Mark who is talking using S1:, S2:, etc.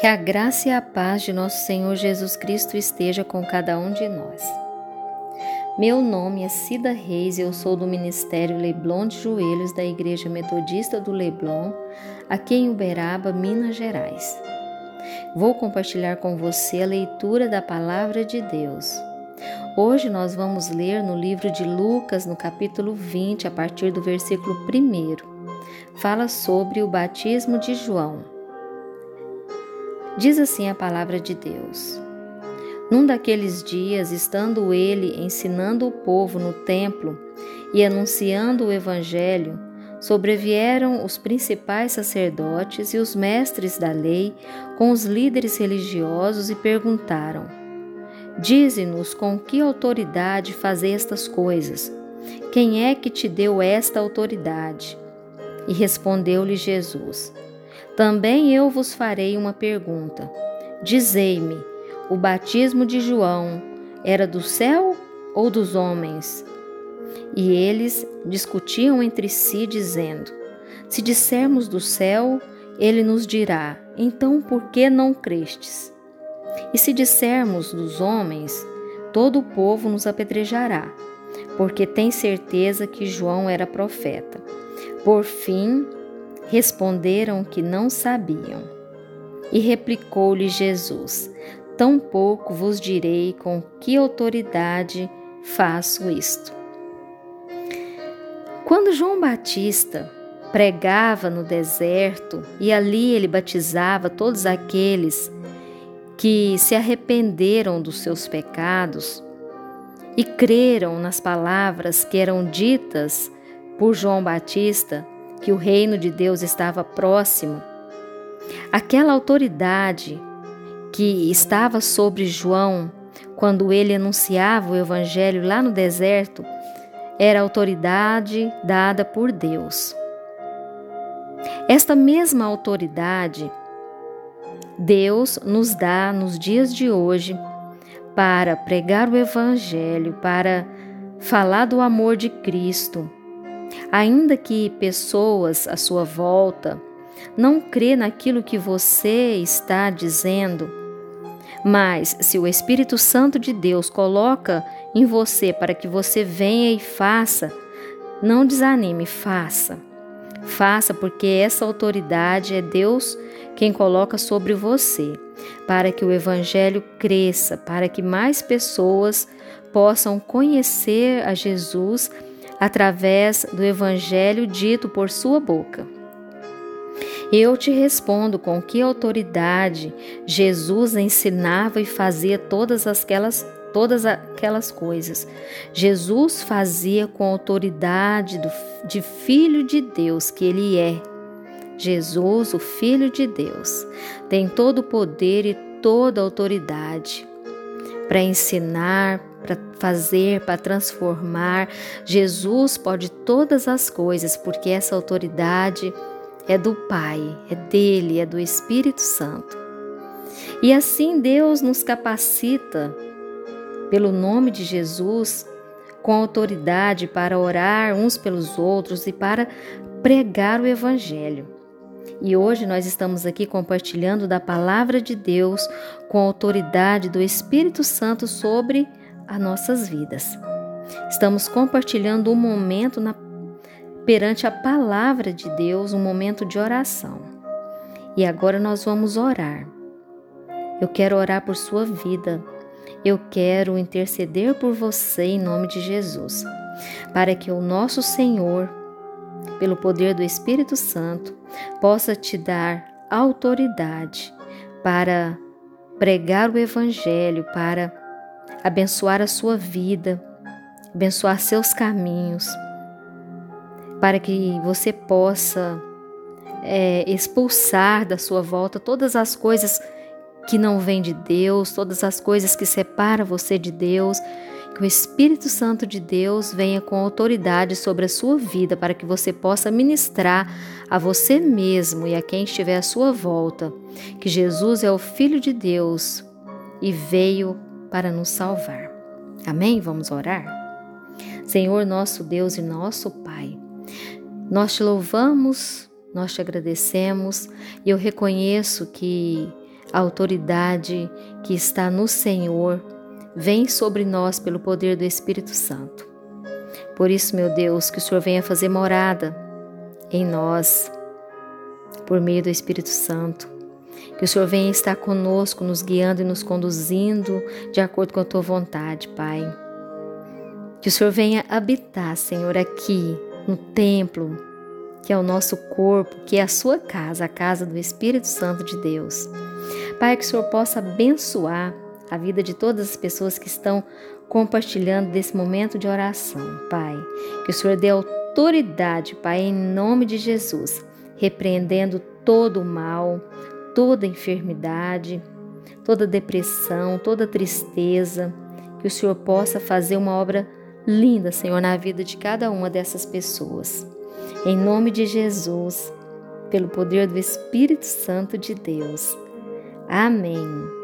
S1: Que a graça e a paz de nosso Senhor Jesus Cristo esteja com cada um de nós. Meu nome é Cida Reis e eu sou do Ministério Leblon de Joelhos da Igreja Metodista do Leblon, aqui em Uberaba, Minas Gerais. Vou compartilhar com você a leitura da Palavra de Deus. Hoje nós vamos ler no livro de Lucas, no capítulo 20, a partir do versículo 1. Fala sobre o batismo de João. Diz assim a palavra de Deus. Num daqueles dias, estando ele ensinando o povo no templo e anunciando o evangelho, sobrevieram os principais sacerdotes e os mestres da lei com os líderes religiosos e perguntaram: Dize-nos com que autoridade faz estas coisas? Quem é que te deu esta autoridade? E respondeu-lhe Jesus: Também eu vos farei uma pergunta. Dizei-me: o batismo de João era do céu ou dos homens? E eles discutiam entre si, dizendo: Se dissermos do céu, ele nos dirá: Então por que não crestes? E se dissermos dos homens, todo o povo nos apedrejará, porque tem certeza que João era profeta. Por fim, responderam que não sabiam. E replicou-lhe Jesus: Tampouco vos direi com que autoridade faço isto. Quando João Batista pregava no deserto e ali ele batizava todos aqueles que se arrependeram dos seus pecados e creram nas palavras que eram ditas por João Batista, que o reino de Deus estava próximo, aquela autoridade que estava sobre João quando ele anunciava o evangelho lá no deserto era autoridade dada por Deus. Esta mesma autoridade Deus nos dá nos dias de hoje para pregar o Evangelho, para falar do amor de Cristo. Ainda que pessoas à sua volta não crê naquilo que você está dizendo, mas se o Espírito Santo de Deus coloca em você para que você venha e faça, não desanime, faça. Faça, porque essa autoridade é Deus quem coloca sobre você, para que o Evangelho cresça, para que mais pessoas possam conhecer a Jesus através do Evangelho dito por sua boca. Eu te respondo com que autoridade Jesus ensinava e fazia todas aquelas todas aquelas coisas. Jesus fazia com autoridade do, de Filho de Deus que Ele é. Jesus, o Filho de Deus, tem todo o poder e toda a autoridade para ensinar, para fazer, para transformar. Jesus pode todas as coisas, porque essa autoridade é do Pai, é dele, é do Espírito Santo. E assim Deus nos capacita pelo nome de Jesus, com autoridade para orar uns pelos outros e para pregar o Evangelho. E hoje nós estamos aqui compartilhando da palavra de Deus com autoridade do Espírito Santo sobre as nossas vidas. Estamos compartilhando um momento na, perante a palavra de Deus, um momento de oração. E agora nós vamos orar. Eu quero orar por sua vida eu quero interceder por você em nome de Jesus, para que o nosso Senhor, pelo poder do Espírito Santo, possa te dar autoridade para pregar o Evangelho, para abençoar a sua vida, abençoar seus caminhos, para que você possa é, expulsar da sua volta todas as coisas que não vem de Deus, todas as coisas que separam você de Deus, que o Espírito Santo de Deus venha com autoridade sobre a sua vida para que você possa ministrar a você mesmo e a quem estiver à sua volta, que Jesus é o Filho de Deus e veio para nos salvar. Amém? Vamos orar? Senhor nosso Deus e nosso Pai, nós te louvamos, nós te agradecemos e eu reconheço que A autoridade que está no Senhor vem sobre nós pelo poder do Espírito Santo. Por isso, meu Deus, que o Senhor venha fazer morada em nós, por meio do Espírito Santo. Que o Senhor venha estar conosco, nos guiando e nos conduzindo de acordo com a tua vontade, Pai. Que o Senhor venha habitar, Senhor, aqui no templo, que é o nosso corpo, que é a sua casa, a casa do Espírito Santo de Deus. Pai, que o Senhor possa abençoar a vida de todas as pessoas que estão compartilhando desse momento de oração, Pai. Que o Senhor dê autoridade, Pai, em nome de Jesus, repreendendo todo o mal, toda enfermidade, toda depressão, toda tristeza. Que o Senhor possa fazer uma obra linda, Senhor, na vida de cada uma dessas pessoas. Em nome de Jesus, pelo poder do Espírito Santo de Deus. Amém.